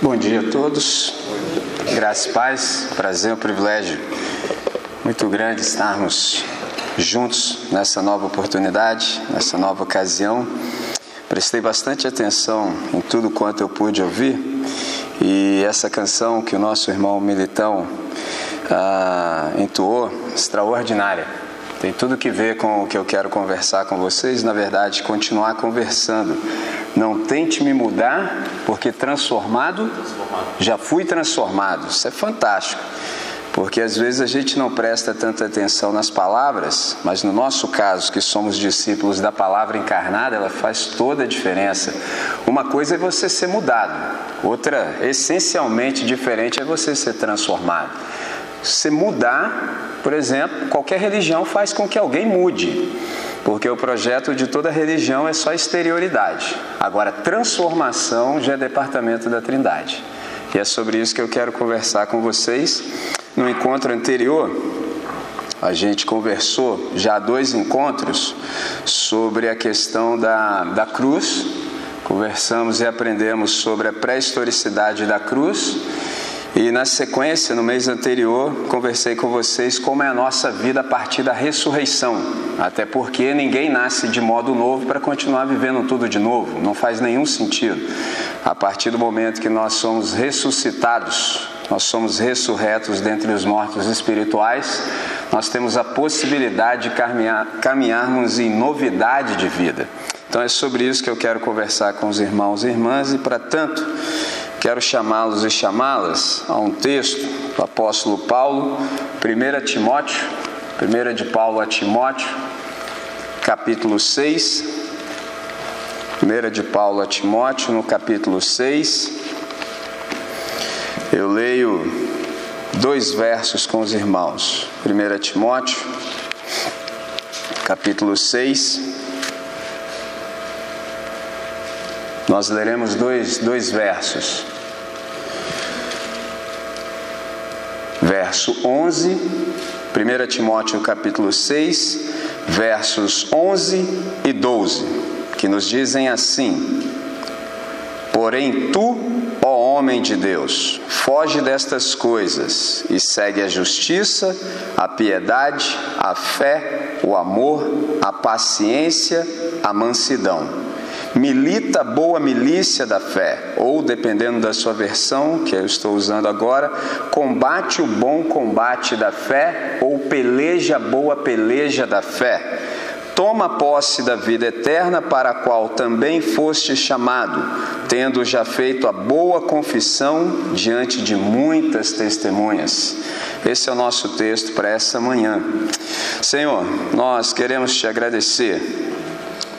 Bom dia a todos, graças e paz, prazer, um privilégio muito grande estarmos juntos nessa nova oportunidade, nessa nova ocasião. Prestei bastante atenção em tudo quanto eu pude ouvir e essa canção que o nosso irmão Militão ah, entoou, extraordinária. Tem tudo que ver com o que eu quero conversar com vocês, na verdade, continuar conversando não tente me mudar, porque transformado, já fui transformado. Isso é fantástico. Porque às vezes a gente não presta tanta atenção nas palavras, mas no nosso caso, que somos discípulos da palavra encarnada, ela faz toda a diferença. Uma coisa é você ser mudado, outra, essencialmente diferente, é você ser transformado. Se mudar, por exemplo, qualquer religião faz com que alguém mude porque o projeto de toda religião é só exterioridade. Agora, transformação já é departamento da Trindade. E é sobre isso que eu quero conversar com vocês. No encontro anterior, a gente conversou já dois encontros sobre a questão da, da cruz. Conversamos e aprendemos sobre a pré-historicidade da cruz e na sequência, no mês anterior, conversei com vocês como é a nossa vida a partir da ressurreição. Até porque ninguém nasce de modo novo para continuar vivendo tudo de novo, não faz nenhum sentido. A partir do momento que nós somos ressuscitados, nós somos ressurretos dentre os mortos espirituais, nós temos a possibilidade de caminhar, caminharmos em novidade de vida. Então é sobre isso que eu quero conversar com os irmãos e irmãs, e para tanto Quero chamá-los e chamá-las a um texto do apóstolo Paulo, 1 Timóteo, 1 de Paulo a Timóteo, capítulo 6. 1 de Paulo a Timóteo, no capítulo 6. Eu leio dois versos com os irmãos. 1 Timóteo, capítulo 6 Nós leremos dois, dois versos. Verso 11, 1 Timóteo capítulo 6, versos 11 e 12, que nos dizem assim: Porém tu, ó homem de Deus, foge destas coisas e segue a justiça, a piedade, a fé, o amor, a paciência, a mansidão milita boa milícia da fé, ou dependendo da sua versão, que eu estou usando agora, combate o bom combate da fé, ou peleja boa peleja da fé. Toma posse da vida eterna, para a qual também foste chamado, tendo já feito a boa confissão diante de muitas testemunhas. Esse é o nosso texto para essa manhã. Senhor, nós queremos te agradecer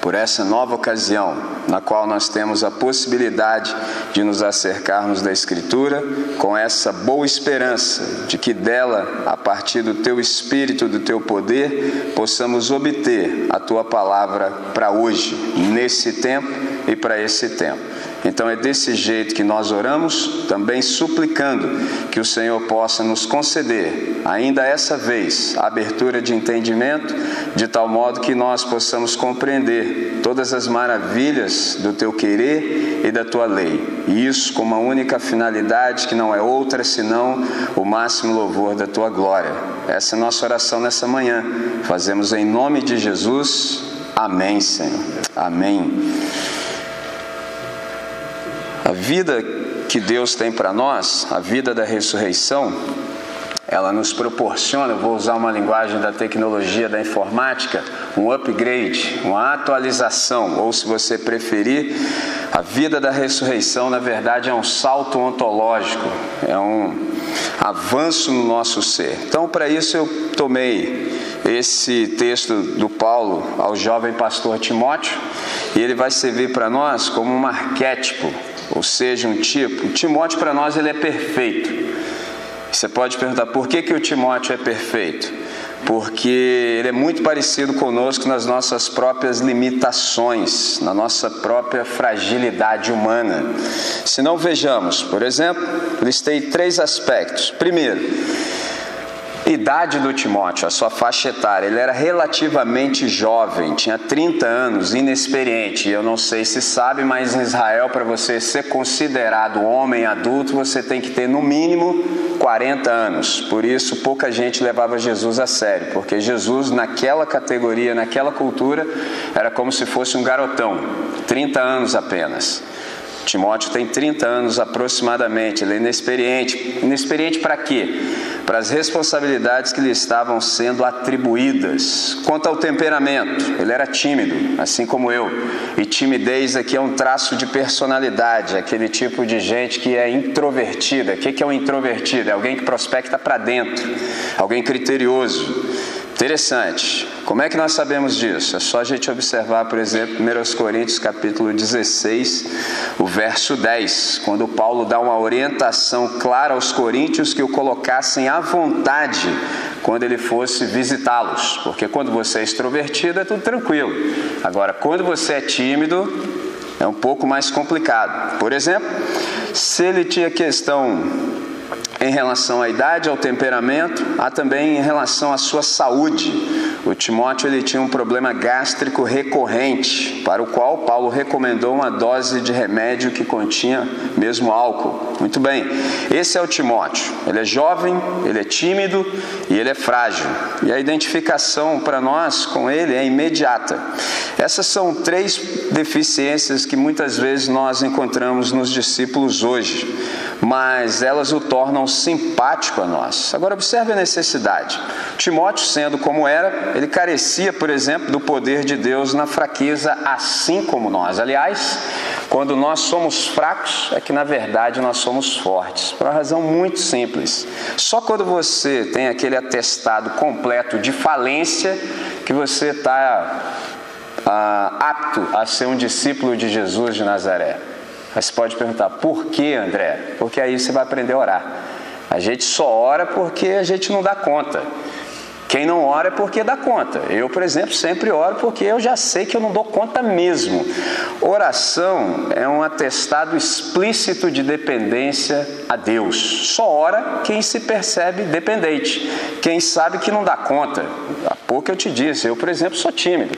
por essa nova ocasião, na qual nós temos a possibilidade de nos acercarmos da Escritura com essa boa esperança de que dela, a partir do teu espírito, do teu poder, possamos obter a tua palavra para hoje, nesse tempo e para esse tempo. Então é desse jeito que nós oramos, também suplicando que o Senhor possa nos conceder, ainda essa vez, a abertura de entendimento, de tal modo que nós possamos compreender todas as maravilhas do teu querer e da tua lei. E isso com uma única finalidade que não é outra senão o máximo louvor da tua glória. Essa é a nossa oração nessa manhã. Fazemos em nome de Jesus. Amém, Senhor. Amém. A vida que Deus tem para nós, a vida da ressurreição, ela nos proporciona, vou usar uma linguagem da tecnologia da informática, um upgrade, uma atualização, ou se você preferir, a vida da ressurreição, na verdade, é um salto ontológico, é um avanço no nosso ser. Então, para isso, eu tomei esse texto do Paulo ao jovem pastor Timóteo e ele vai servir para nós como um arquétipo ou seja, um tipo. Timóteo para nós ele é perfeito. Você pode perguntar por que, que o Timóteo é perfeito? Porque ele é muito parecido conosco nas nossas próprias limitações, na nossa própria fragilidade humana. Se não vejamos, por exemplo, listei três aspectos. Primeiro, Idade do Timóteo, a sua faixa etária, ele era relativamente jovem, tinha 30 anos, inexperiente. Eu não sei se sabe, mas em Israel, para você ser considerado homem adulto, você tem que ter no mínimo 40 anos. Por isso, pouca gente levava Jesus a sério, porque Jesus, naquela categoria, naquela cultura, era como se fosse um garotão, 30 anos apenas. Timóteo tem 30 anos aproximadamente, ele é inexperiente. Inexperiente para quê? Para as responsabilidades que lhe estavam sendo atribuídas. Quanto ao temperamento, ele era tímido, assim como eu. E timidez aqui é um traço de personalidade, aquele tipo de gente que é introvertida. O que é um introvertido? É alguém que prospecta para dentro, alguém criterioso. Interessante. Como é que nós sabemos disso? É só a gente observar, por exemplo, 1 Coríntios capítulo 16, o verso 10, quando Paulo dá uma orientação clara aos coríntios que o colocassem à vontade quando ele fosse visitá-los. Porque quando você é extrovertido é tudo tranquilo. Agora, quando você é tímido, é um pouco mais complicado. Por exemplo, se ele tinha questão em relação à idade, ao temperamento, há também em relação à sua saúde. O Timóteo ele tinha um problema gástrico recorrente, para o qual Paulo recomendou uma dose de remédio que continha mesmo álcool. Muito bem, esse é o Timóteo. Ele é jovem, ele é tímido e ele é frágil. E a identificação para nós com ele é imediata. Essas são três deficiências que muitas vezes nós encontramos nos discípulos hoje, mas elas o tornam simpático a nós. Agora, observe a necessidade. Timóteo, sendo como era, ele carecia, por exemplo, do poder de Deus na fraqueza, assim como nós. Aliás, quando nós somos fracos, é que na verdade nós somos fortes, por uma razão muito simples. Só quando você tem aquele atestado completo de falência que você está ah, apto a ser um discípulo de Jesus de Nazaré. Mas você pode perguntar, por que, André? Porque aí você vai aprender a orar. A gente só ora porque a gente não dá conta. Quem não ora é porque dá conta. Eu, por exemplo, sempre oro porque eu já sei que eu não dou conta mesmo. Oração é um atestado explícito de dependência a Deus. Só ora quem se percebe dependente, quem sabe que não dá conta. Há pouco eu te disse, eu, por exemplo, sou tímido.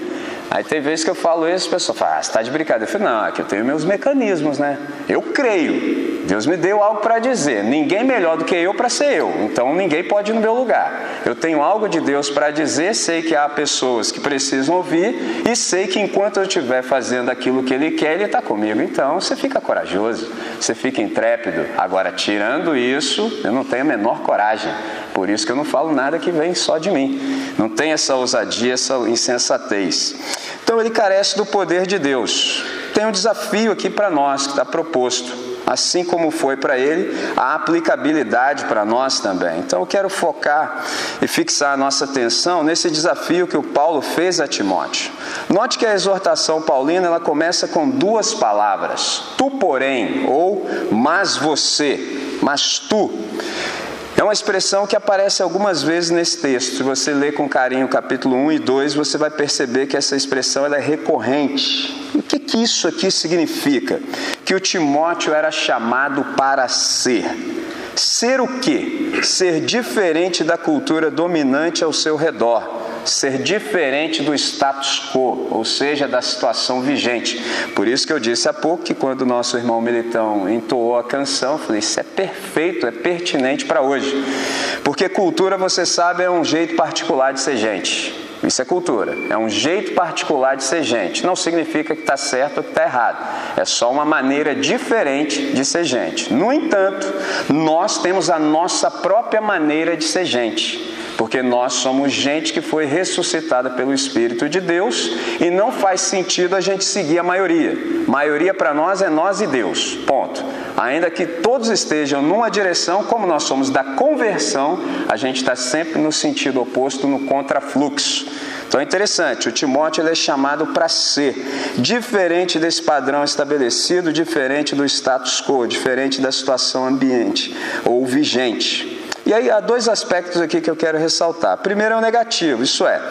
Aí tem vezes que eu falo isso, a pessoa fala, ah, você está de brincadeira. Eu falo, não, aqui eu tenho meus mecanismos, né? Eu creio. Deus me deu algo para dizer. Ninguém melhor do que eu para ser eu. Então ninguém pode ir no meu lugar. Eu tenho algo de Deus para dizer, sei que há pessoas que precisam ouvir e sei que enquanto eu estiver fazendo aquilo que Ele quer, Ele está comigo. Então você fica corajoso, você fica intrépido. Agora, tirando isso, eu não tenho a menor coragem. Por isso que eu não falo nada que vem só de mim. Não tem essa ousadia, essa insensatez. Então ele carece do poder de Deus. Tem um desafio aqui para nós que está proposto assim como foi para ele, a aplicabilidade para nós também. Então eu quero focar e fixar a nossa atenção nesse desafio que o Paulo fez a Timóteo. Note que a exortação paulina ela começa com duas palavras: tu, porém, ou mas você, mas tu. É uma expressão que aparece algumas vezes nesse texto. Se você ler com carinho o capítulo 1 e 2, você vai perceber que essa expressão é recorrente. O que, que isso aqui significa? Que o Timóteo era chamado para ser. Ser o quê? Ser diferente da cultura dominante ao seu redor ser diferente do status quo, ou seja, da situação vigente. Por isso que eu disse há pouco que quando o nosso irmão Militão entoou a canção, eu falei, isso é perfeito, é pertinente para hoje. Porque cultura, você sabe, é um jeito particular de ser gente. Isso é cultura, é um jeito particular de ser gente. Não significa que está certo ou que está errado. É só uma maneira diferente de ser gente. No entanto, nós temos a nossa própria maneira de ser gente porque nós somos gente que foi ressuscitada pelo Espírito de Deus e não faz sentido a gente seguir a maioria. Maioria para nós é nós e Deus, ponto. Ainda que todos estejam numa direção, como nós somos da conversão, a gente está sempre no sentido oposto, no contrafluxo. Então é interessante, o Timóteo é chamado para ser diferente desse padrão estabelecido, diferente do status quo, diferente da situação ambiente ou vigente. E aí há dois aspectos aqui que eu quero ressaltar. Primeiro é o negativo, isso é,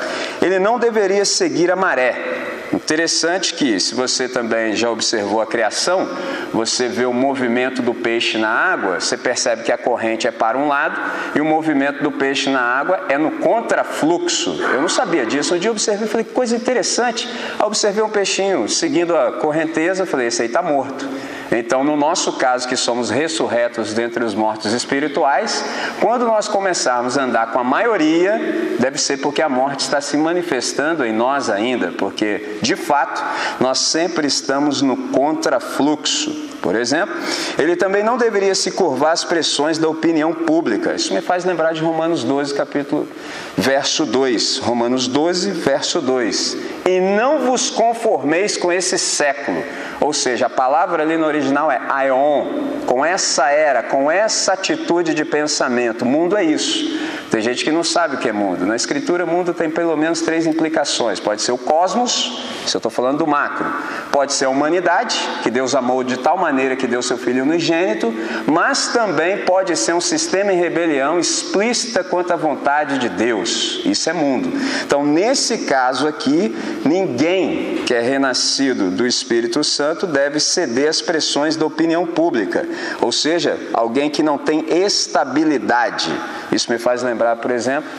ele não deveria seguir a maré. Interessante que, se você também já observou a criação, você vê o movimento do peixe na água, você percebe que a corrente é para um lado e o movimento do peixe na água é no contrafluxo. Eu não sabia disso. Um dia eu observei e falei, que coisa interessante. Eu observei um peixinho seguindo a correnteza, falei, esse aí está morto. Então, no nosso caso, que somos ressurretos dentre os mortos espirituais, quando nós começarmos a andar com a maioria, deve ser porque a morte está se manifestando em nós ainda, porque, de fato, nós sempre estamos no contrafluxo. Por exemplo, ele também não deveria se curvar às pressões da opinião pública. Isso me faz lembrar de Romanos 12, capítulo, verso 2. Romanos 12, verso 2. E não vos conformeis com esse século. Ou seja, a palavra ali no original é aion, com essa era, com essa atitude de pensamento. Mundo é isso. Tem gente que não sabe o que é mundo. Na escritura, mundo tem pelo menos três implicações. Pode ser o cosmos, se eu estou falando do macro. Pode ser a humanidade, que Deus amou de tal maneira que deu seu Filho unigênito, mas também pode ser um sistema em rebelião explícita quanto à vontade de Deus. Isso é mundo. Então, nesse caso aqui, ninguém que é renascido do Espírito Santo deve ceder às pressões da opinião pública, ou seja, alguém que não tem estabilidade. Isso me faz lembrar, por exemplo,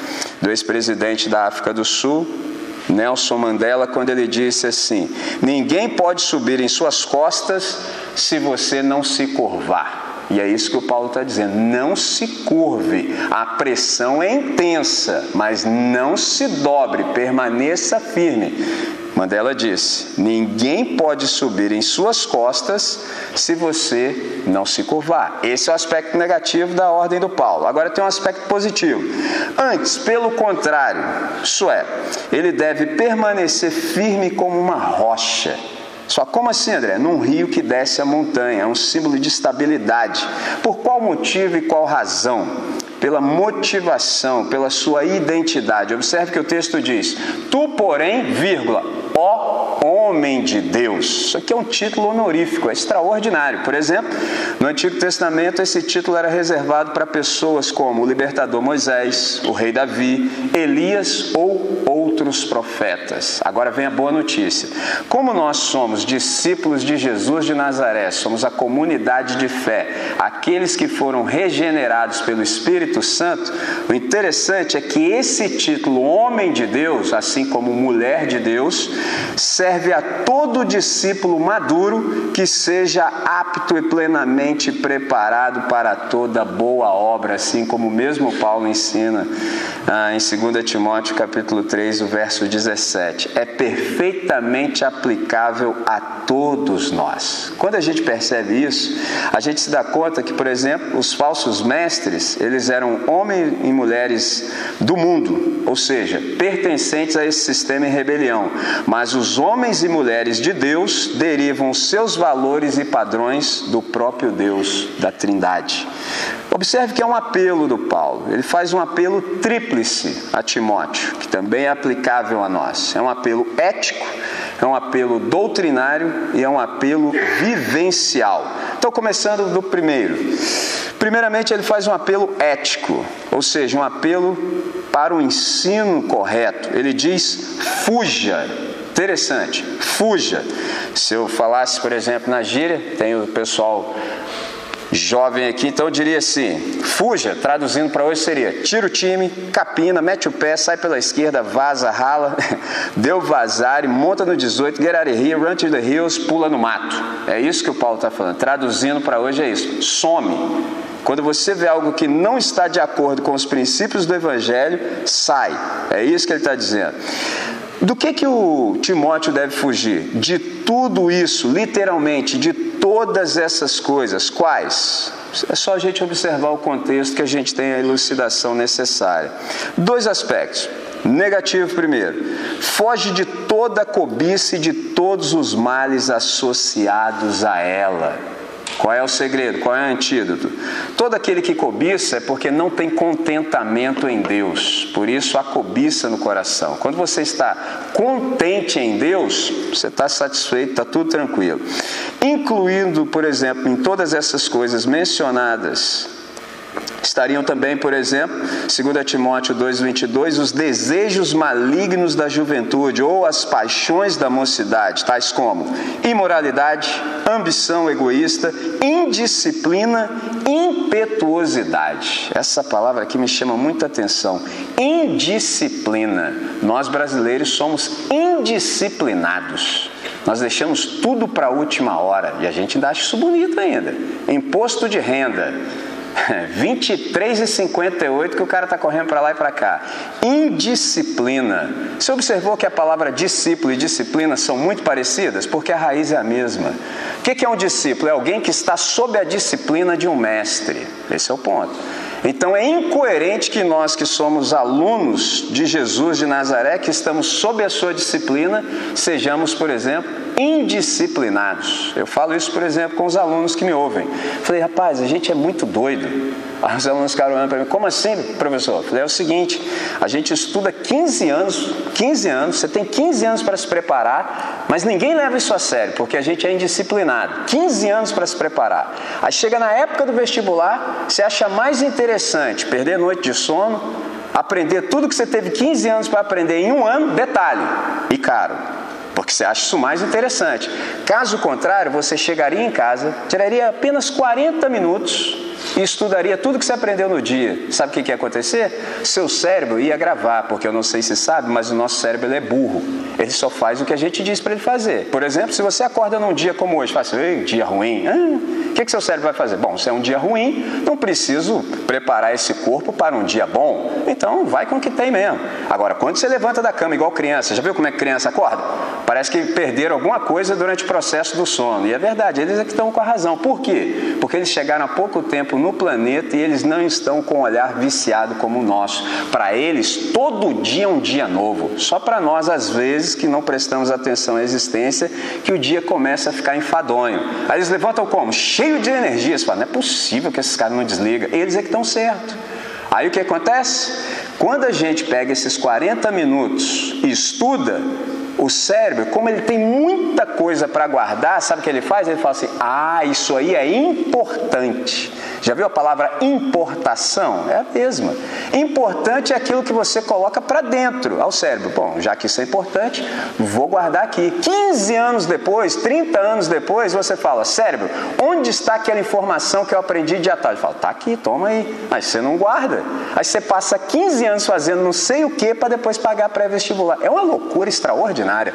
do ex-presidente da África do Sul, Nelson Mandela, quando ele disse assim: Ninguém pode subir em suas costas se você não se curvar. E é isso que o Paulo está dizendo: não se curve, a pressão é intensa, mas não se dobre, permaneça firme. Mandela disse: Ninguém pode subir em suas costas se você não se curvar. Esse é o aspecto negativo da ordem do Paulo. Agora tem um aspecto positivo. Antes, pelo contrário, isso é, ele deve permanecer firme como uma rocha. Só como assim, André? Num rio que desce a montanha, é um símbolo de estabilidade. Por qual motivo e qual razão? pela motivação, pela sua identidade. Observe que o texto diz: Tu, porém, vírgula, ó homem de Deus. Isso aqui é um título honorífico, é extraordinário. Por exemplo, no Antigo Testamento, esse título era reservado para pessoas como o libertador Moisés, o rei Davi, Elias ou outros profetas. Agora vem a boa notícia. Como nós somos discípulos de Jesus de Nazaré, somos a comunidade de fé, aqueles que foram regenerados pelo Espírito Santo, o interessante é que esse título, homem de Deus, assim como mulher de Deus, serve a todo discípulo maduro que seja apto e plenamente preparado para toda boa obra, assim como mesmo Paulo ensina ah, em 2 Timóteo capítulo 3, o verso 17. É perfeitamente aplicável a todos nós. Quando a gente percebe isso, a gente se dá conta que, por exemplo, os falsos mestres, eles eram homens e mulheres do mundo, ou seja, pertencentes a esse sistema em rebelião, mas os homens e mulheres de Deus derivam seus valores e padrões do próprio Deus, da Trindade. Observe que é um apelo do Paulo. Ele faz um apelo tríplice a Timóteo, que também é aplicável a nós. É um apelo ético, é um apelo doutrinário e é um apelo vivencial. Então, começando do primeiro. Primeiramente, ele faz um apelo ético, ou seja, um apelo para o ensino correto. Ele diz: fuja Interessante, fuja. Se eu falasse, por exemplo, na gíria, tem o pessoal jovem aqui, então eu diria assim: fuja, traduzindo para hoje seria: tira o time, capina, mete o pé, sai pela esquerda, vaza, rala, deu vazar, monta no 18, get out of here, run to the hills, pula no mato. É isso que o Paulo está falando. Traduzindo para hoje é isso: some. Quando você vê algo que não está de acordo com os princípios do Evangelho, sai. É isso que ele está dizendo. Do que, que o Timóteo deve fugir? De tudo isso, literalmente, de todas essas coisas. Quais? É só a gente observar o contexto que a gente tem a elucidação necessária. Dois aspectos. Negativo primeiro. Foge de toda cobiça e de todos os males associados a ela. Qual é o segredo? Qual é o antídoto? Todo aquele que cobiça é porque não tem contentamento em Deus. Por isso a cobiça no coração. Quando você está contente em Deus, você está satisfeito, está tudo tranquilo. Incluindo, por exemplo, em todas essas coisas mencionadas Estariam também, por exemplo, 2 Timóteo 2,22, os desejos malignos da juventude ou as paixões da mocidade, tais como imoralidade, ambição egoísta, indisciplina, impetuosidade. Essa palavra aqui me chama muita atenção. Indisciplina. Nós brasileiros somos indisciplinados. Nós deixamos tudo para a última hora e a gente ainda acha isso bonito ainda. Imposto de renda 23,58 que o cara está correndo para lá e para cá. Indisciplina. Você observou que a palavra discípulo e disciplina são muito parecidas? Porque a raiz é a mesma. O que é um discípulo? É alguém que está sob a disciplina de um mestre. Esse é o ponto. Então é incoerente que nós que somos alunos de Jesus de Nazaré, que estamos sob a sua disciplina, sejamos, por exemplo, indisciplinados. Eu falo isso, por exemplo, com os alunos que me ouvem. Falei, rapaz, a gente é muito doido. Aí os alunos ficaram olhando para mim, como assim, professor? é o seguinte, a gente estuda 15 anos, 15 anos, você tem 15 anos para se preparar, mas ninguém leva isso a sério, porque a gente é indisciplinado. 15 anos para se preparar. Aí chega na época do vestibular, você acha mais interessante perder noite de sono, aprender tudo que você teve 15 anos para aprender em um ano, detalhe, e caro porque você acha isso mais interessante. Caso contrário, você chegaria em casa, tiraria apenas 40 minutos e estudaria tudo que você aprendeu no dia. Sabe o que ia acontecer? Seu cérebro ia gravar, porque eu não sei se sabe, mas o nosso cérebro é burro. Ele só faz o que a gente diz para ele fazer. Por exemplo, se você acorda num dia como hoje, fala assim, dia ruim, ah, o que, que seu cérebro vai fazer? Bom, se é um dia ruim, não preciso preparar esse corpo para um dia bom. Então, vai com o que tem mesmo. Agora, quando você levanta da cama igual criança, já viu como é que criança acorda? Parece que perderam alguma coisa durante o processo do sono. E é verdade, eles é que estão com a razão. Por quê? Porque eles chegaram há pouco tempo no planeta e eles não estão com um olhar viciado como o nosso. Para eles, todo dia é um dia novo. Só para nós, às vezes, que não prestamos atenção à existência, que o dia começa a ficar enfadonho. Aí eles levantam como? Cheio de energia. Você fala, não é possível que esses caras não desligam. Eles é que estão certo. Aí o que acontece? Quando a gente pega esses 40 minutos e estuda, o cérebro, como ele tem muita coisa para guardar, sabe o que ele faz? Ele fala assim: ah, isso aí é importante. Já viu a palavra importação? É a mesma. Importante é aquilo que você coloca para dentro ao cérebro. Bom, já que isso é importante, vou guardar aqui. 15 anos depois, 30 anos depois, você fala: cérebro, onde está aquela informação que eu aprendi de atalho? Fala: tá aqui, toma aí. Mas você não guarda. Aí você passa 15 anos fazendo não sei o que para depois pagar pré-vestibular. É uma loucura extraordinária.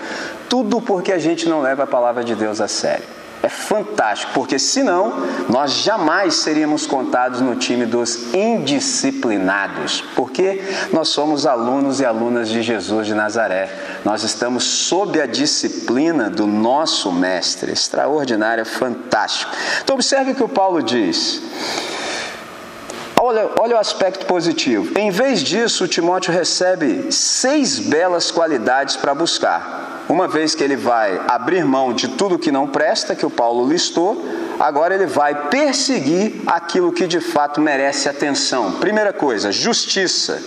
Tudo porque a gente não leva a palavra de Deus a sério é fantástico, porque senão nós jamais seríamos contados no time dos indisciplinados, porque nós somos alunos e alunas de Jesus de Nazaré. Nós estamos sob a disciplina do nosso mestre. Extraordinário, fantástico. Então observe o que o Paulo diz. Olha, olha o aspecto positivo. Em vez disso, o Timóteo recebe seis belas qualidades para buscar uma vez que ele vai abrir mão de tudo que não presta, que o Paulo listou, agora ele vai perseguir aquilo que de fato merece atenção. Primeira coisa, justiça.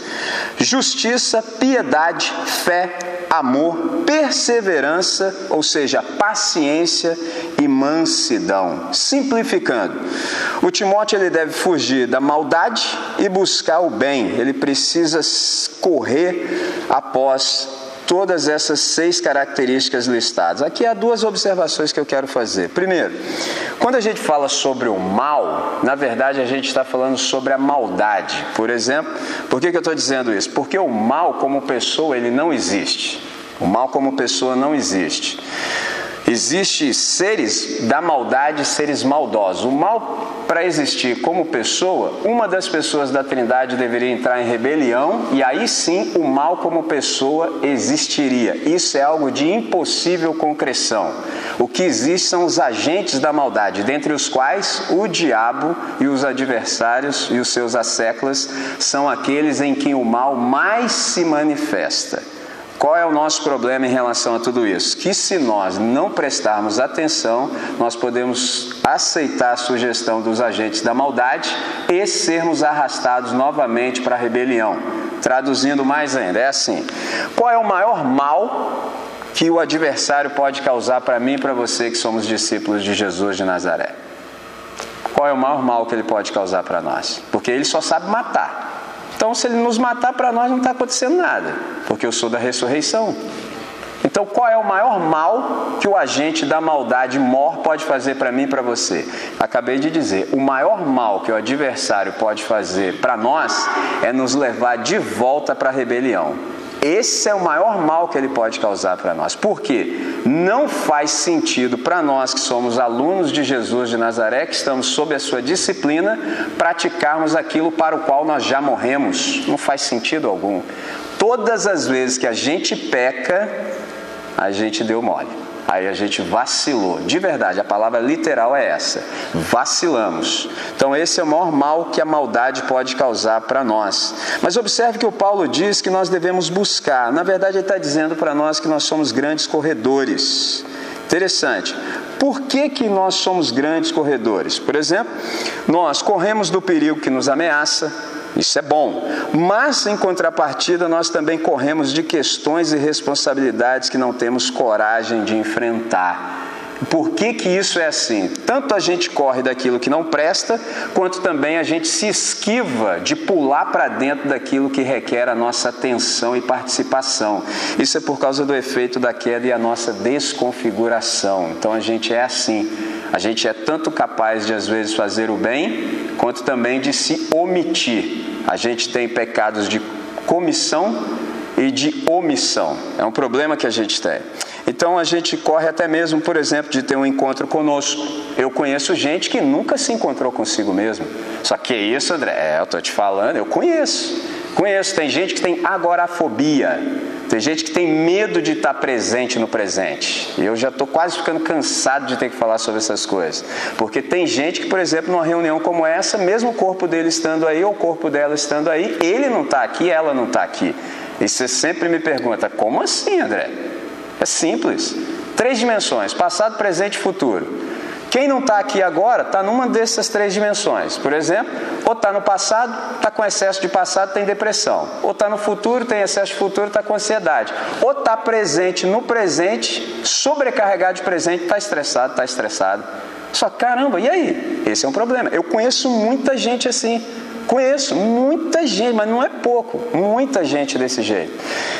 Justiça, piedade, fé, amor, perseverança, ou seja, paciência e mansidão. Simplificando, o Timóteo ele deve fugir da maldade e buscar o bem. Ele precisa correr após todas essas seis características listadas. Aqui há duas observações que eu quero fazer. Primeiro, quando a gente fala sobre o mal, na verdade a gente está falando sobre a maldade. Por exemplo, por que, que eu estou dizendo isso? Porque o mal como pessoa ele não existe. O mal como pessoa não existe. Existem seres da maldade, seres maldosos. O mal, para existir como pessoa, uma das pessoas da Trindade deveria entrar em rebelião e aí sim o mal como pessoa existiria. Isso é algo de impossível concreção. O que existe são os agentes da maldade, dentre os quais o diabo e os adversários e os seus asseclas são aqueles em quem o mal mais se manifesta. Qual é o nosso problema em relação a tudo isso? Que se nós não prestarmos atenção, nós podemos aceitar a sugestão dos agentes da maldade e sermos arrastados novamente para a rebelião. Traduzindo mais ainda, é assim: qual é o maior mal que o adversário pode causar para mim e para você que somos discípulos de Jesus de Nazaré? Qual é o maior mal que ele pode causar para nós? Porque ele só sabe matar. Então, se ele nos matar, para nós não está acontecendo nada, porque eu sou da ressurreição. Então, qual é o maior mal que o agente da maldade mor pode fazer para mim e para você? Acabei de dizer, o maior mal que o adversário pode fazer para nós é nos levar de volta para a rebelião. Esse é o maior mal que ele pode causar para nós. Por quê? Não faz sentido para nós que somos alunos de Jesus de Nazaré, que estamos sob a sua disciplina, praticarmos aquilo para o qual nós já morremos. Não faz sentido algum. Todas as vezes que a gente peca, a gente deu mole. Aí a gente vacilou. De verdade, a palavra literal é essa: vacilamos. Então, esse é o maior mal que a maldade pode causar para nós. Mas observe que o Paulo diz que nós devemos buscar. Na verdade, ele está dizendo para nós que nós somos grandes corredores. Interessante. Por que, que nós somos grandes corredores? Por exemplo, nós corremos do perigo que nos ameaça, isso é bom. Mas, em contrapartida, nós também corremos de questões e responsabilidades que não temos coragem de enfrentar. Por que, que isso é assim? Tanto a gente corre daquilo que não presta, quanto também a gente se esquiva de pular para dentro daquilo que requer a nossa atenção e participação. Isso é por causa do efeito da queda e a nossa desconfiguração. Então a gente é assim. A gente é tanto capaz de às vezes fazer o bem, quanto também de se omitir. A gente tem pecados de comissão e de omissão. É um problema que a gente tem. Então a gente corre até mesmo, por exemplo, de ter um encontro conosco. Eu conheço gente que nunca se encontrou consigo mesmo. Só que isso, André? É, eu estou te falando, eu conheço. Conheço, tem gente que tem agorafobia. Tem gente que tem medo de estar presente no presente. E eu já estou quase ficando cansado de ter que falar sobre essas coisas. Porque tem gente que, por exemplo, numa reunião como essa, mesmo o corpo dele estando aí ou o corpo dela estando aí, ele não está aqui, ela não está aqui. E você sempre me pergunta: como assim, André? É simples. Três dimensões: passado, presente e futuro. Quem não está aqui agora está numa dessas três dimensões. Por exemplo, ou está no passado, está com excesso de passado, tem depressão. Ou está no futuro, tem excesso de futuro, está com ansiedade. Ou está presente no presente, sobrecarregado de presente, está estressado, está estressado. Só caramba, e aí? Esse é um problema. Eu conheço muita gente assim. Conheço muita gente, mas não é pouco, muita gente desse jeito.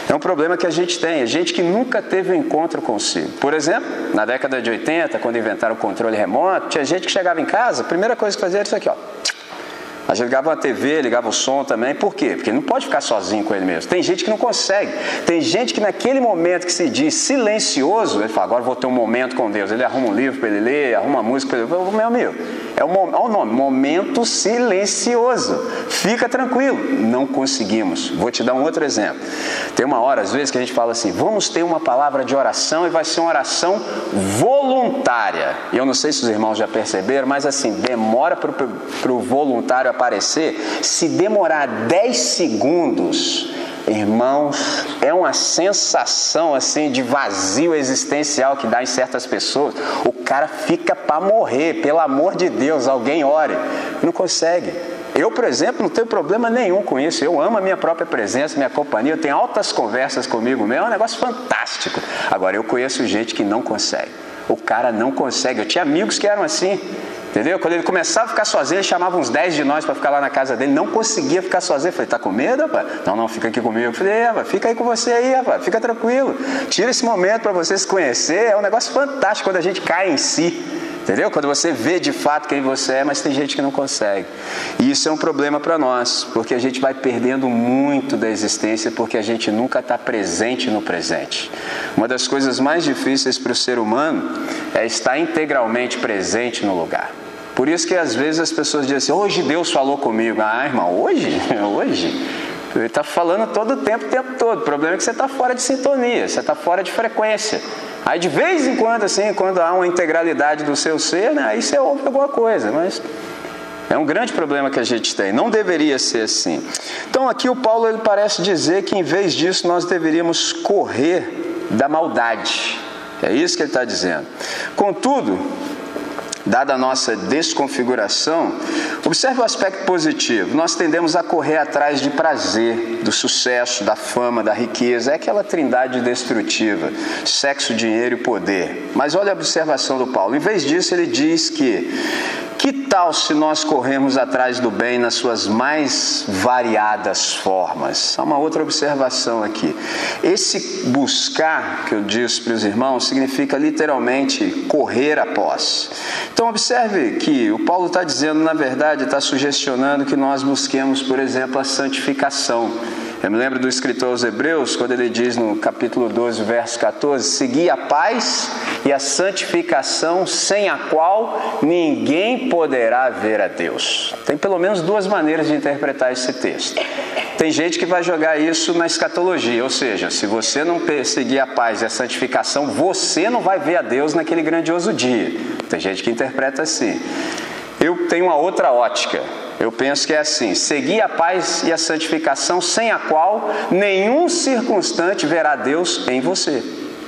É um problema que a gente tem, é gente que nunca teve um encontro consigo. Por exemplo, na década de 80, quando inventaram o controle remoto, tinha gente que chegava em casa, a primeira coisa que fazia era isso aqui, ó. A gente ligava a TV, ligava o som também. Por quê? Porque não pode ficar sozinho com ele mesmo. Tem gente que não consegue. Tem gente que naquele momento que se diz silencioso, ele fala, agora vou ter um momento com Deus. Ele arruma um livro para ele ler, arruma uma música para ele. Meu amigo, é olha o nome, momento silencioso. Fica tranquilo. Não conseguimos. Vou te dar um outro exemplo. Tem uma hora, às vezes, que a gente fala assim, vamos ter uma palavra de oração e vai ser uma oração voluntária. E eu não sei se os irmãos já perceberam, mas assim, demora para o voluntário aparecer, se demorar 10 segundos, irmãos, é uma sensação assim de vazio existencial que dá em certas pessoas. O cara fica para morrer, pelo amor de Deus, alguém ore. Não consegue. Eu, por exemplo, não tenho problema nenhum com isso. Eu amo a minha própria presença, minha companhia. Eu tenho altas conversas comigo mesmo. É um negócio fantástico. Agora, eu conheço gente que não consegue. O cara não consegue. Eu tinha amigos que eram assim. Entendeu? Quando ele começava a ficar sozinho, ele chamava uns 10 de nós para ficar lá na casa dele, não conseguia ficar sozinho. Eu falei, tá com medo, rapaz? Não, não, fica aqui comigo. Eu falei, é, rapaz, fica aí com você aí, rapaz, fica tranquilo. Tira esse momento para você se conhecer, é um negócio fantástico quando a gente cai em si. Entendeu? Quando você vê de fato quem você é, mas tem gente que não consegue. E isso é um problema para nós, porque a gente vai perdendo muito da existência porque a gente nunca está presente no presente. Uma das coisas mais difíceis para o ser humano é estar integralmente presente no lugar. Por isso que às vezes as pessoas dizem assim, hoje Deus falou comigo. Ah, irmão, hoje? hoje? Ele está falando todo o tempo, o tempo todo. O problema é que você está fora de sintonia, você está fora de frequência. Aí de vez em quando, assim, quando há uma integralidade do seu ser, né, aí você ouve alguma coisa, mas é um grande problema que a gente tem. Não deveria ser assim. Então aqui o Paulo ele parece dizer que em vez disso nós deveríamos correr da maldade. É isso que ele está dizendo. Contudo, dada a nossa desconfiguração, observe o aspecto positivo. Nós tendemos a correr atrás de prazer, do sucesso, da fama, da riqueza. É aquela trindade destrutiva: sexo, dinheiro e poder. Mas olha a observação do Paulo. Em vez disso, ele diz que que tal se nós corrermos atrás do bem nas suas mais variadas formas? Há uma outra observação aqui. Esse buscar, que eu disse para os irmãos, significa literalmente correr após. Então, observe que o Paulo está dizendo, na verdade, está sugestionando que nós busquemos, por exemplo, a santificação. Eu me lembro do escritor aos Hebreus, quando ele diz no capítulo 12, verso 14: Segui a paz e a santificação, sem a qual ninguém poderá ver a Deus. Tem pelo menos duas maneiras de interpretar esse texto. Tem gente que vai jogar isso na escatologia, ou seja, se você não perseguir a paz e a santificação, você não vai ver a Deus naquele grandioso dia. Tem gente que interpreta assim. Eu tenho uma outra ótica. Eu penso que é assim: seguir a paz e a santificação, sem a qual nenhum circunstante verá Deus em você.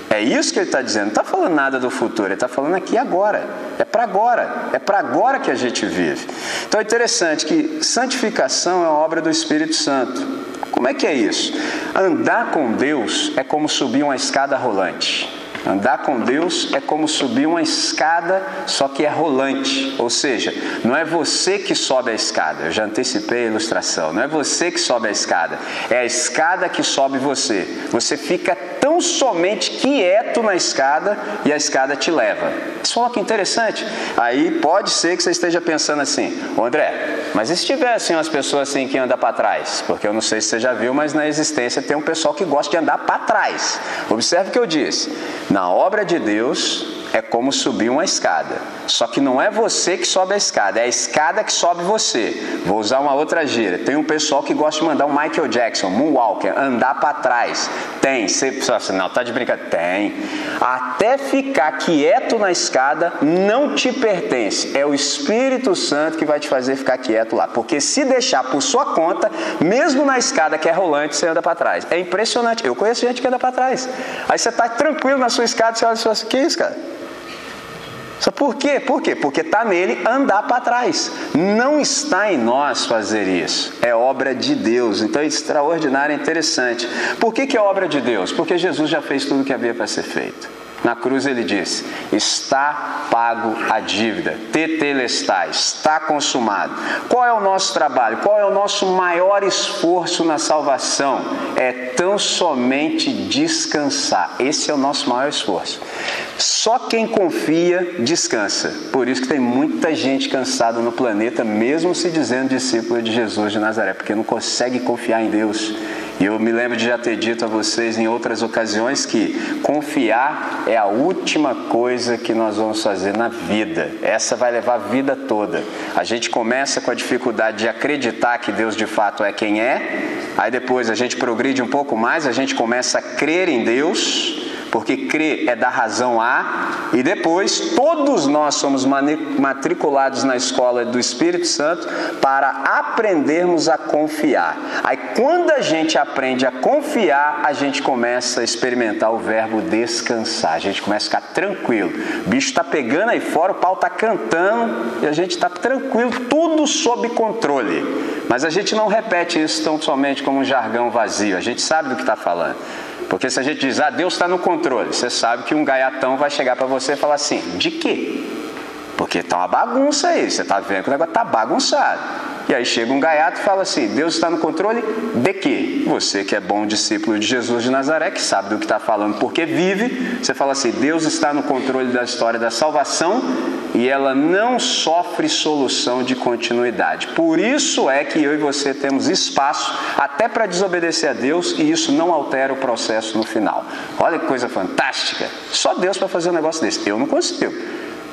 É isso que ele está dizendo. Não está falando nada do futuro, ele está falando aqui agora. É para agora. É para agora que a gente vive. Então é interessante que santificação é obra do Espírito Santo. Como é que é isso? Andar com Deus é como subir uma escada rolante. Andar com Deus é como subir uma escada, só que é rolante. Ou seja, não é você que sobe a escada. Eu já antecipei a ilustração. Não é você que sobe a escada. É a escada que sobe você. Você fica tão somente quieto na escada e a escada te leva. Só que interessante. Aí pode ser que você esteja pensando assim, André, mas e se tivessem umas pessoas assim que andam para trás? Porque eu não sei se você já viu, mas na existência tem um pessoal que gosta de andar para trás. Observe o que eu disse. Na obra de Deus é como subir uma escada. Só que não é você que sobe a escada, é a escada que sobe você. Vou usar uma outra gíria. Tem um pessoal que gosta de mandar um Michael Jackson, Moonwalker, andar para trás. Tem. Você assim, não, tá de brincadeira. Tem. Até ficar quieto na escada não te pertence. É o Espírito Santo que vai te fazer ficar quieto lá. Porque se deixar por sua conta, mesmo na escada que é rolante, você anda para trás. É impressionante. Eu conheço gente que anda para trás. Aí você está tranquilo na sua escada, você olha e fala assim, que isso, cara? Só por quê? Por quê? Porque está nele andar para trás. Não está em nós fazer isso. É obra de Deus. Então é extraordinário, é interessante. Por que, que é obra de Deus? Porque Jesus já fez tudo o que havia para ser feito. Na cruz ele disse: Está pago a dívida, tetelestai, está consumado. Qual é o nosso trabalho? Qual é o nosso maior esforço na salvação? É tão somente descansar. Esse é o nosso maior esforço. Só quem confia descansa. Por isso que tem muita gente cansada no planeta, mesmo se dizendo discípulo de Jesus de Nazaré, porque não consegue confiar em Deus e eu me lembro de já ter dito a vocês em outras ocasiões que confiar é a última coisa que nós vamos fazer na vida. Essa vai levar a vida toda. A gente começa com a dificuldade de acreditar que Deus de fato é quem é, aí depois a gente progride um pouco mais, a gente começa a crer em Deus porque crer é dar razão a, e depois todos nós somos matriculados na escola do Espírito Santo para aprendermos a confiar. Aí quando a gente aprende a confiar, a gente começa a experimentar o verbo descansar, a gente começa a ficar tranquilo. O bicho está pegando aí fora, o pau está cantando e a gente está tranquilo, tudo sob controle. Mas a gente não repete isso tão somente como um jargão vazio, a gente sabe do que está falando. Porque se a gente diz, ah, Deus está no controle, você sabe que um gaiatão vai chegar para você e falar assim: de quê? Porque está uma bagunça aí, você está vendo que o negócio está bagunçado. E aí chega um gaiato e fala assim: Deus está no controle de quê? Você que é bom discípulo de Jesus de Nazaré, que sabe do que está falando porque vive, você fala assim: Deus está no controle da história da salvação e ela não sofre solução de continuidade. Por isso é que eu e você temos espaço até para desobedecer a Deus e isso não altera o processo no final. Olha que coisa fantástica! Só Deus para fazer um negócio desse. Eu não consigo.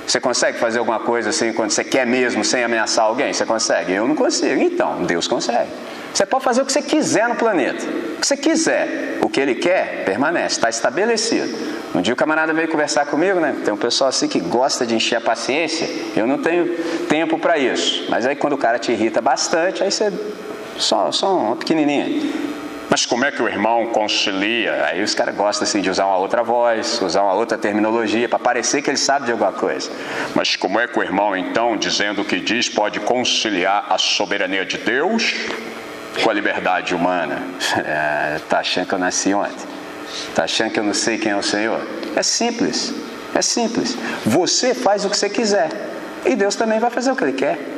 Você consegue fazer alguma coisa assim quando você quer mesmo, sem ameaçar alguém? Você consegue? Eu não consigo. Então, Deus consegue. Você pode fazer o que você quiser no planeta. O que você quiser. O que ele quer, permanece, está estabelecido. Um dia o camarada veio conversar comigo, né? Tem um pessoal assim que gosta de encher a paciência. Eu não tenho tempo para isso. Mas aí quando o cara te irrita bastante, aí você. Só, só uma pequenininha. Mas como é que o irmão concilia? Aí os caras gostam assim, de usar uma outra voz, usar uma outra terminologia, para parecer que ele sabe de alguma coisa. Mas como é que o irmão, então, dizendo o que diz, pode conciliar a soberania de Deus com a liberdade humana? É, tá achando que eu nasci ontem? Tá achando que eu não sei quem é o Senhor? É simples, é simples. Você faz o que você quiser. E Deus também vai fazer o que Ele quer.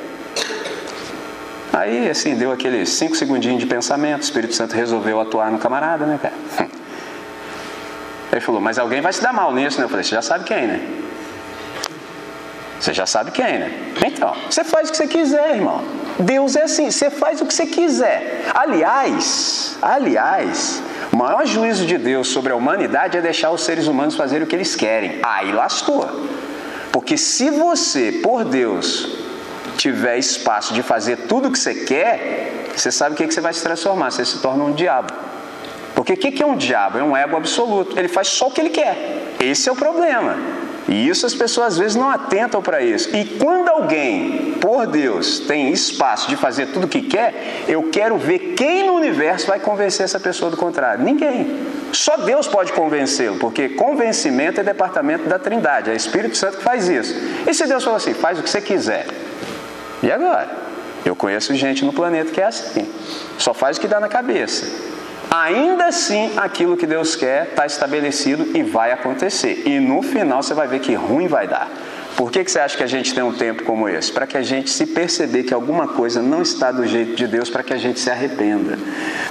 Aí, assim, deu aqueles cinco segundinhos de pensamento, o Espírito Santo resolveu atuar no camarada, né, cara? Ele falou, mas alguém vai se dar mal nisso, né? Eu falei, você já sabe quem, né? Você já sabe quem, né? Então, você faz o que você quiser, irmão. Deus é assim, você faz o que você quiser. Aliás, aliás, o maior juízo de Deus sobre a humanidade é deixar os seres humanos fazerem o que eles querem. Aí lascou. Porque se você, por Deus, tiver espaço de fazer tudo o que você quer, você sabe o que, você vai se transformar, você se torna um diabo. Porque o que é um diabo? É um ego absoluto. Ele faz só o que ele quer. Esse é o problema. E isso as pessoas às vezes não atentam para isso. E quando alguém, por Deus, tem espaço de fazer tudo o que quer, eu quero ver quem no universo vai convencer essa pessoa do contrário. Ninguém. Só Deus pode convencê-lo, porque convencimento é departamento da Trindade, é Espírito Santo que faz isso. E se Deus falou assim, faz o que você quiser. E agora? Eu conheço gente no planeta que é assim. Só faz o que dá na cabeça. Ainda assim, aquilo que Deus quer está estabelecido e vai acontecer. E no final você vai ver que ruim vai dar. Por que, que você acha que a gente tem um tempo como esse? Para que a gente se perceber que alguma coisa não está do jeito de Deus, para que a gente se arrependa.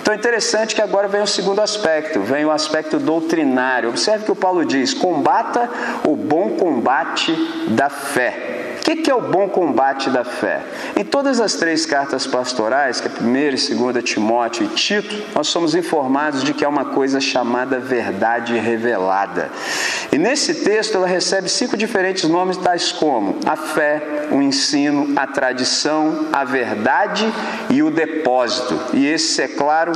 Então é interessante que agora vem o segundo aspecto, vem o aspecto doutrinário. Observe que o Paulo diz: combata o bom combate da fé. O que é o bom combate da fé? Em todas as três cartas pastorais, que é 1 e 2 Timóteo e Tito, nós somos informados de que é uma coisa chamada verdade revelada. E nesse texto ela recebe cinco diferentes nomes, tais como a fé, o ensino, a tradição, a verdade e o depósito. E esse, é claro,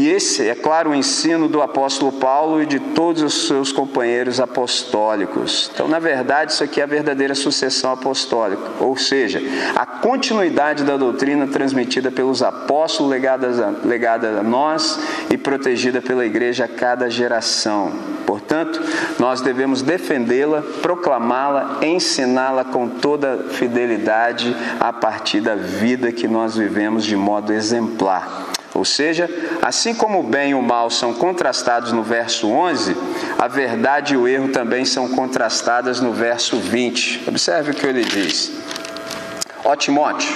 e esse é, claro, o ensino do apóstolo Paulo e de todos os seus companheiros apostólicos. Então, na verdade, isso aqui é a verdadeira sucessão apostólica, ou seja, a continuidade da doutrina transmitida pelos apóstolos, legada a, legada a nós e protegida pela igreja a cada geração. Portanto, nós devemos defendê-la, proclamá-la, ensiná-la com toda fidelidade a partir da vida que nós vivemos de modo exemplar. Ou seja, assim como o bem e o mal são contrastados no verso 11, a verdade e o erro também são contrastadas no verso 20. Observe o que ele diz. Ó Timóteo,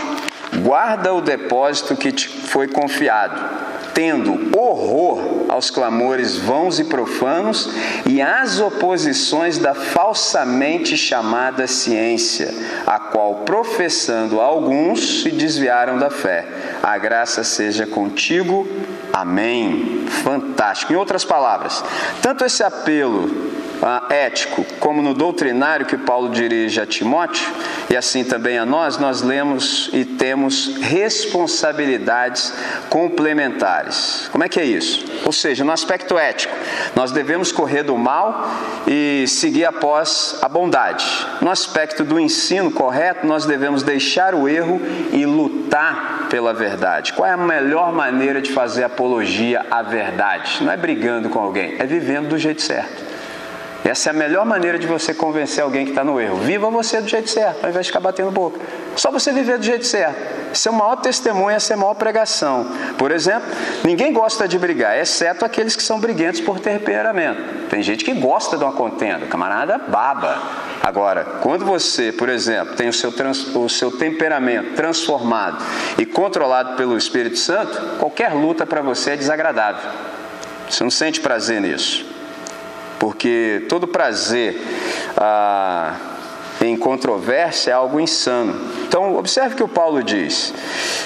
guarda o depósito que te foi confiado tendo horror aos clamores vãos e profanos e às oposições da falsamente chamada ciência, a qual, professando alguns, se desviaram da fé. A graça seja contigo. Amém. Fantástico. Em outras palavras, tanto esse apelo ético, como no doutrinário que Paulo dirige a Timóteo, e assim também a nós, nós lemos e temos responsabilidades complementares. Como é que é isso? Ou seja, no aspecto ético, nós devemos correr do mal e seguir após a bondade. No aspecto do ensino correto, nós devemos deixar o erro e lutar pela verdade. Qual é a melhor maneira de fazer apologia à verdade? Não é brigando com alguém, é vivendo do jeito certo. Essa é a melhor maneira de você convencer alguém que está no erro. Viva você do jeito certo, ao invés de ficar batendo boca. Só você viver do jeito certo. Seu maior testemunho é ser maior pregação. Por exemplo, ninguém gosta de brigar, exceto aqueles que são briguentos por temperamento. Tem gente que gosta de uma contenda, camarada baba. Agora, quando você, por exemplo, tem o seu, trans, o seu temperamento transformado e controlado pelo Espírito Santo, qualquer luta para você é desagradável. Você não sente prazer nisso porque todo prazer ah, em controvérsia é algo insano. Então, observe o que o Paulo diz.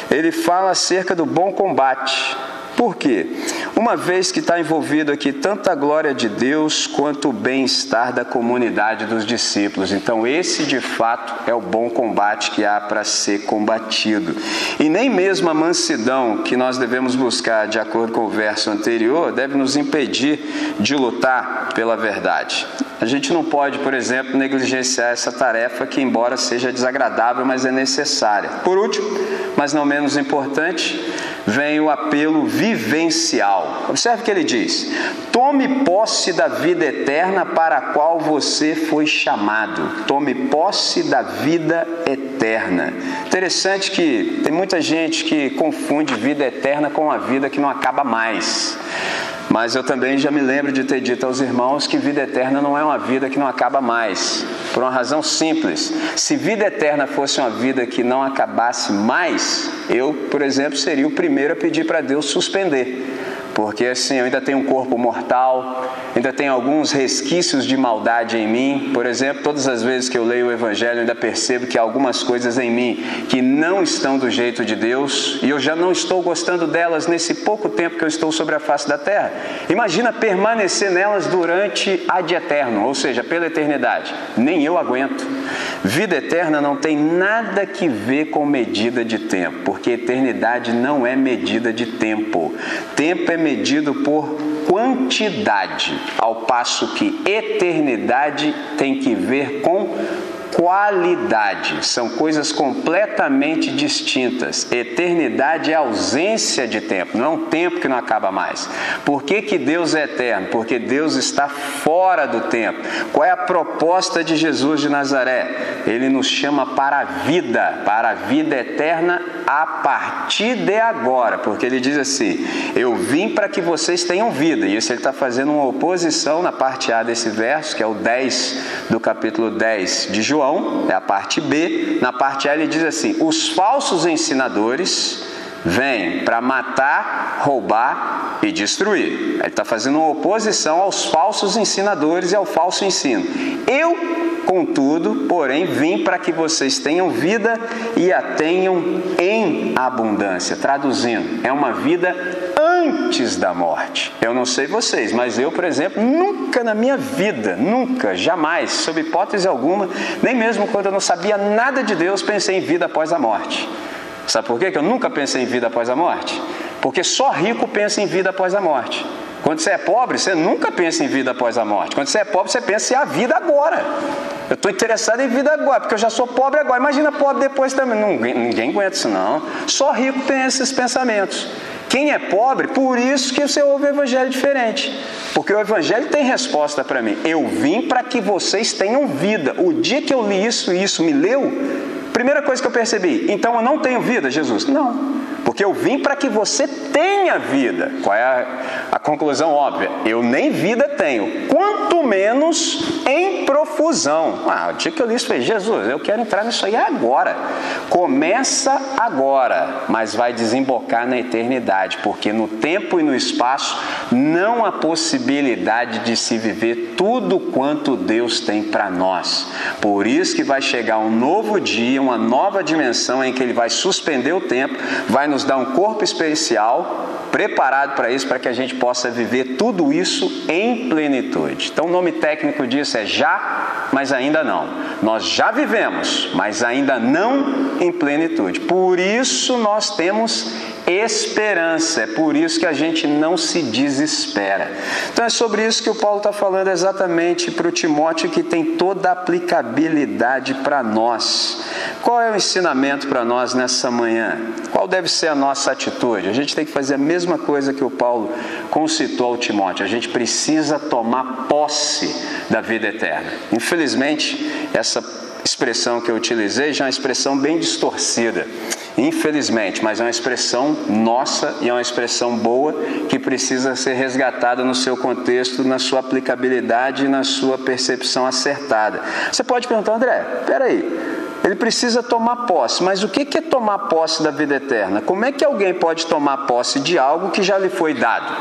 Ele fala acerca do bom combate. Por quê? Uma vez que está envolvido aqui tanto a glória de Deus quanto o bem-estar da comunidade dos discípulos. Então, esse de fato é o bom combate que há para ser combatido. E nem mesmo a mansidão que nós devemos buscar, de acordo com o verso anterior, deve nos impedir de lutar pela verdade. A gente não pode, por exemplo, negligenciar essa tarefa que, embora seja desagradável, mas é necessária. Por último, mas não menos importante, vem o apelo vivencial. Observe o que ele diz: Tome posse da vida eterna para a qual você foi chamado. Tome posse da vida eterna. Interessante que tem muita gente que confunde vida eterna com a vida que não acaba mais. Mas eu também já me lembro de ter dito aos irmãos que vida eterna não é uma vida que não acaba mais. Por uma razão simples. Se vida eterna fosse uma vida que não acabasse mais, eu, por exemplo, seria o primeiro a pedir para Deus suspender porque assim eu ainda tenho um corpo mortal, ainda tenho alguns resquícios de maldade em mim. Por exemplo, todas as vezes que eu leio o Evangelho, eu ainda percebo que há algumas coisas em mim que não estão do jeito de Deus e eu já não estou gostando delas nesse pouco tempo que eu estou sobre a face da terra. Imagina permanecer nelas durante ad eterno, ou seja, pela eternidade. Nem eu aguento. Vida eterna não tem nada que ver com medida de tempo, porque eternidade não é medida de tempo. Tempo é medido por quantidade, ao passo que eternidade tem que ver com qualidade. São coisas completamente distintas. Eternidade é ausência de tempo, não é um tempo que não acaba mais. Por que, que Deus é eterno? Porque Deus está fora do tempo. Qual é a proposta de Jesus de Nazaré? Ele nos chama para a vida, para a vida eterna a partir de agora, porque ele diz assim: Eu vim para que vocês tenham vida. E isso ele está fazendo uma oposição na parte A desse verso, que é o 10 do capítulo 10 de João João, é a parte B. Na parte A ele diz assim: os falsos ensinadores vêm para matar, roubar e destruir. Ele está fazendo uma oposição aos falsos ensinadores e ao falso ensino. Eu, contudo, porém, vim para que vocês tenham vida e a tenham em abundância. Traduzindo, é uma vida antes da morte. Eu não sei vocês, mas eu, por exemplo, nunca na minha vida, nunca, jamais, sob hipótese alguma, nem mesmo quando eu não sabia nada de Deus, pensei em vida após a morte. Sabe por quê? que eu nunca pensei em vida após a morte? Porque só rico pensa em vida após a morte. Quando você é pobre, você nunca pensa em vida após a morte. Quando você é pobre, você pensa em a vida agora. Eu estou interessado em vida agora, porque eu já sou pobre agora. Imagina pobre depois também. Ninguém, ninguém aguenta isso, não. Só rico tem esses pensamentos. Quem é pobre, por isso que você ouve o evangelho diferente. Porque o evangelho tem resposta para mim. Eu vim para que vocês tenham vida. O dia que eu li isso e isso me leu, primeira coisa que eu percebi, então eu não tenho vida, Jesus? Não. Porque eu vim para que você tenha vida. Qual é a, a, conclusão óbvia? Eu nem vida tenho, quanto menos em profusão. Ah, o dia que eu li isso, Jesus, eu quero entrar nisso aí agora. Começa agora, mas vai desembocar na eternidade, porque no tempo e no espaço não há possibilidade de se viver tudo quanto Deus tem para nós. Por isso que vai chegar um novo dia, uma nova dimensão em que Ele vai suspender o tempo, vai nos dar um corpo especial preparado para isso, para que a gente possa viver tudo isso em plenitude. Então, o nome técnico disso é já, mas ainda não. Nós já vivemos, mas ainda não em plenitude. Por isso, nós temos esperança. É por isso que a gente não se desespera. Então é sobre isso que o Paulo está falando exatamente para o Timóteo, que tem toda a aplicabilidade para nós. Qual é o ensinamento para nós nessa manhã? Qual deve ser a nossa atitude? A gente tem que fazer a mesma coisa que o Paulo concitou ao Timóteo. A gente precisa tomar posse da vida eterna. Infelizmente, essa expressão que eu utilizei já é uma expressão bem distorcida. Infelizmente, mas é uma expressão nossa e é uma expressão boa que precisa ser resgatada no seu contexto, na sua aplicabilidade e na sua percepção acertada. Você pode perguntar, André, peraí, ele precisa tomar posse, mas o que é tomar posse da vida eterna? Como é que alguém pode tomar posse de algo que já lhe foi dado?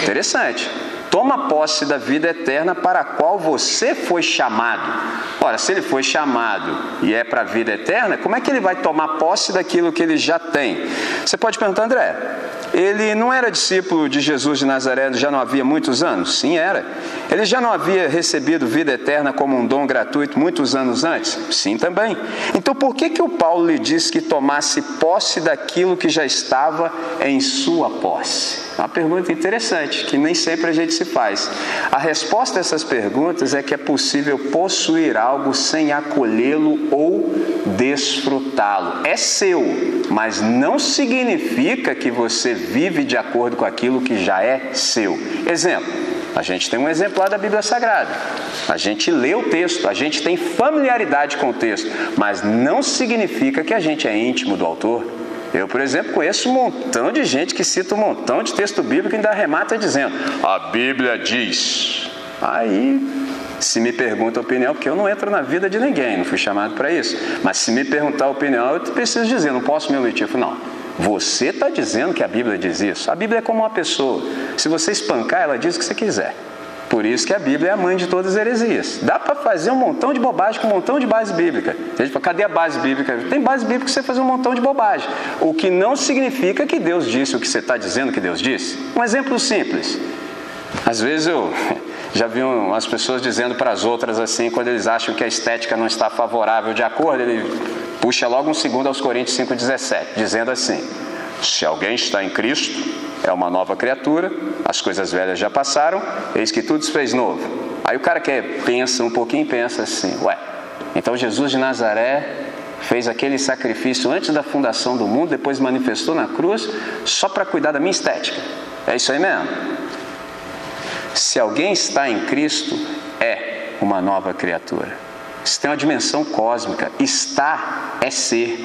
Interessante toma posse da vida eterna para a qual você foi chamado. Ora, se ele foi chamado e é para a vida eterna, como é que ele vai tomar posse daquilo que ele já tem? Você pode perguntar, André, ele não era discípulo de Jesus de Nazaré já não havia muitos anos? Sim, era. Ele já não havia recebido vida eterna como um dom gratuito muitos anos antes? Sim, também. Então por que, que o Paulo lhe disse que tomasse posse daquilo que já estava em sua posse? Uma pergunta interessante, que nem sempre a gente se faz. A resposta a essas perguntas é que é possível possuir algo sem acolhê-lo ou desfrutá-lo. É seu, mas não significa que você vive de acordo com aquilo que já é seu. Exemplo: a gente tem um exemplar da Bíblia Sagrada. A gente lê o texto, a gente tem familiaridade com o texto, mas não significa que a gente é íntimo do autor. Eu, por exemplo, conheço um montão de gente que cita um montão de texto bíblico e ainda remata dizendo: a Bíblia diz. Aí, se me pergunta a opinião, porque eu não entro na vida de ninguém, não fui chamado para isso. Mas se me perguntar a opinião, eu preciso dizer, não posso me omitir. Não, você está dizendo que a Bíblia diz isso. A Bíblia é como uma pessoa. Se você espancar, ela diz o que você quiser. Por isso que a Bíblia é a mãe de todas as heresias. Dá para fazer um montão de bobagem com um montão de base bíblica. Cadê a base bíblica? Tem base bíblica para você fazer um montão de bobagem. O que não significa que Deus disse o que você está dizendo que Deus disse. Um exemplo simples. Às vezes eu já vi umas pessoas dizendo para as outras assim, quando eles acham que a estética não está favorável de acordo, ele puxa logo um segundo aos Coríntios 5,17, dizendo assim: Se alguém está em Cristo, é uma nova criatura, as coisas velhas já passaram, eis que tudo se fez novo. Aí o cara que pensa um pouquinho pensa assim, ué, então Jesus de Nazaré fez aquele sacrifício antes da fundação do mundo, depois manifestou na cruz, só para cuidar da minha estética. É isso aí mesmo? Se alguém está em Cristo, é uma nova criatura. Isso tem uma dimensão cósmica. Estar é ser.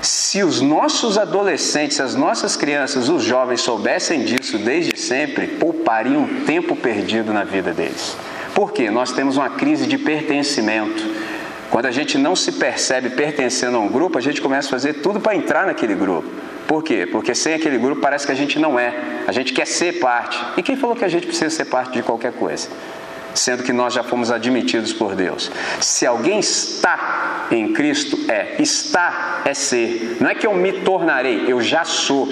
Se os nossos adolescentes, as nossas crianças, os jovens soubessem disso desde sempre, poupariam tempo perdido na vida deles. Por quê? Nós temos uma crise de pertencimento. Quando a gente não se percebe pertencendo a um grupo, a gente começa a fazer tudo para entrar naquele grupo. Por quê? Porque sem aquele grupo parece que a gente não é. A gente quer ser parte. E quem falou que a gente precisa ser parte de qualquer coisa? sendo que nós já fomos admitidos por Deus. Se alguém está em Cristo, é. Está é ser. Não é que eu me tornarei, eu já sou.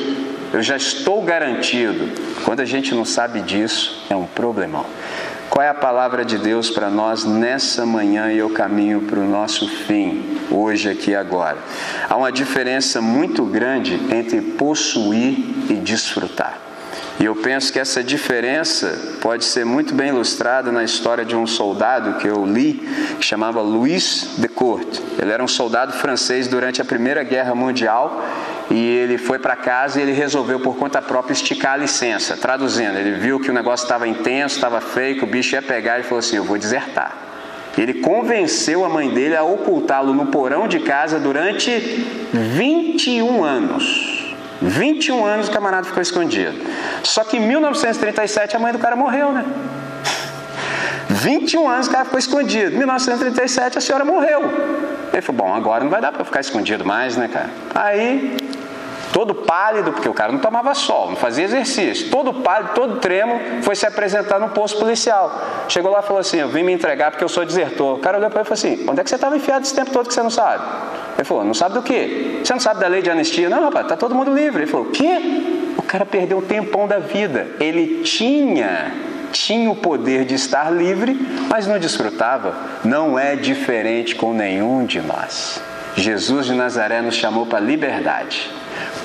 Eu já estou garantido. Quando a gente não sabe disso, é um problemão. Qual é a palavra de Deus para nós nessa manhã e eu caminho para o nosso fim, hoje, aqui agora? Há uma diferença muito grande entre possuir e desfrutar. E eu penso que essa diferença pode ser muito bem ilustrada na história de um soldado que eu li, que chamava Louis de Court. Ele era um soldado francês durante a Primeira Guerra Mundial e ele foi para casa e ele resolveu por conta própria esticar a licença. Traduzindo, ele viu que o negócio estava intenso, estava feio, que o bicho ia pegar e falou assim: Eu vou desertar. Ele convenceu a mãe dele a ocultá-lo no porão de casa durante 21 anos. 21 anos o camarada ficou escondido. Só que em 1937 a mãe do cara morreu, né? 21 anos o cara ficou escondido. Em 1937 a senhora morreu. Ele falou: Bom, agora não vai dar para ficar escondido mais, né, cara? Aí todo pálido, porque o cara não tomava sol, não fazia exercício, todo pálido, todo tremo, foi se apresentar no posto policial. Chegou lá e falou assim: Eu vim me entregar porque eu sou desertor. O cara olhou para ele e falou assim: Onde é que você estava enfiado esse tempo todo que você não sabe? Ele falou: Não sabe do quê? Você não sabe da lei de anistia? Não, rapaz, está todo mundo livre. Ele falou: O quê? O cara perdeu o tempão da vida. Ele tinha tinha o poder de estar livre, mas não desfrutava. Não é diferente com nenhum de nós. Jesus de Nazaré nos chamou para a liberdade.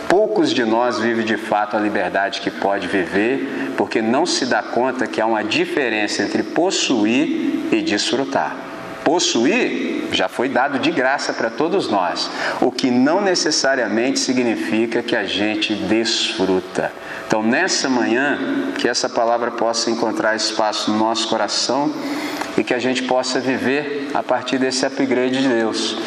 Poucos de nós vivem de fato a liberdade que pode viver, porque não se dá conta que há uma diferença entre possuir e desfrutar. Possuir já foi dado de graça para todos nós, o que não necessariamente significa que a gente desfruta. Então, nessa manhã, que essa palavra possa encontrar espaço no nosso coração e que a gente possa viver a partir desse upgrade de Deus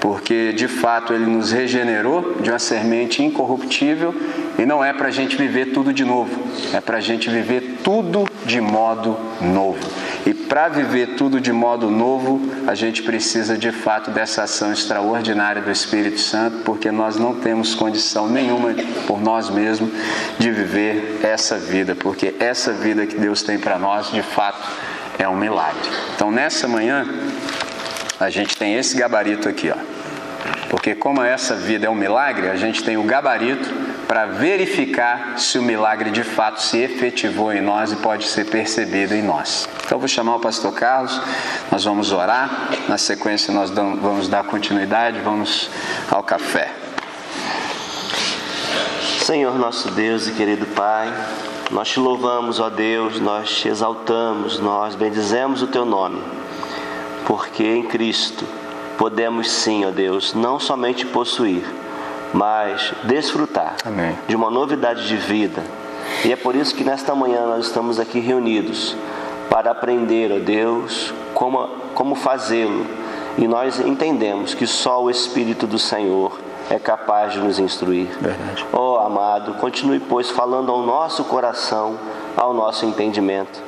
porque de fato ele nos regenerou de uma semente incorruptível e não é para a gente viver tudo de novo, é para a gente viver tudo de modo novo. E para viver tudo de modo novo, a gente precisa de fato dessa ação extraordinária do Espírito Santo, porque nós não temos condição nenhuma por nós mesmos de viver essa vida, porque essa vida que Deus tem para nós, de fato, é um milagre. Então, nessa manhã, a gente tem esse gabarito aqui, ó. Porque como essa vida é um milagre, a gente tem o gabarito para verificar se o milagre de fato se efetivou em nós e pode ser percebido em nós. Então vou chamar o pastor Carlos, nós vamos orar, na sequência nós vamos dar continuidade, vamos ao café. Senhor nosso Deus e querido Pai, nós te louvamos, ó Deus, nós te exaltamos, nós bendizemos o teu nome, porque em Cristo podemos sim, ó Deus, não somente possuir, mas desfrutar Amém. de uma novidade de vida. E é por isso que nesta manhã nós estamos aqui reunidos para aprender, ó Deus, como, como fazê-lo. E nós entendemos que só o Espírito do Senhor é capaz de nos instruir. Verdade. Ó oh, amado, continue, pois, falando ao nosso coração, ao nosso entendimento,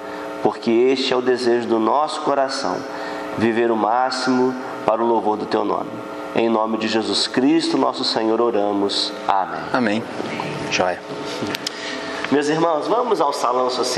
porque este é o desejo do nosso coração, viver o máximo para o louvor do teu nome. Em nome de Jesus Cristo, nosso Senhor, oramos. Amém. Amém. Joia. Meus irmãos, vamos ao salão social.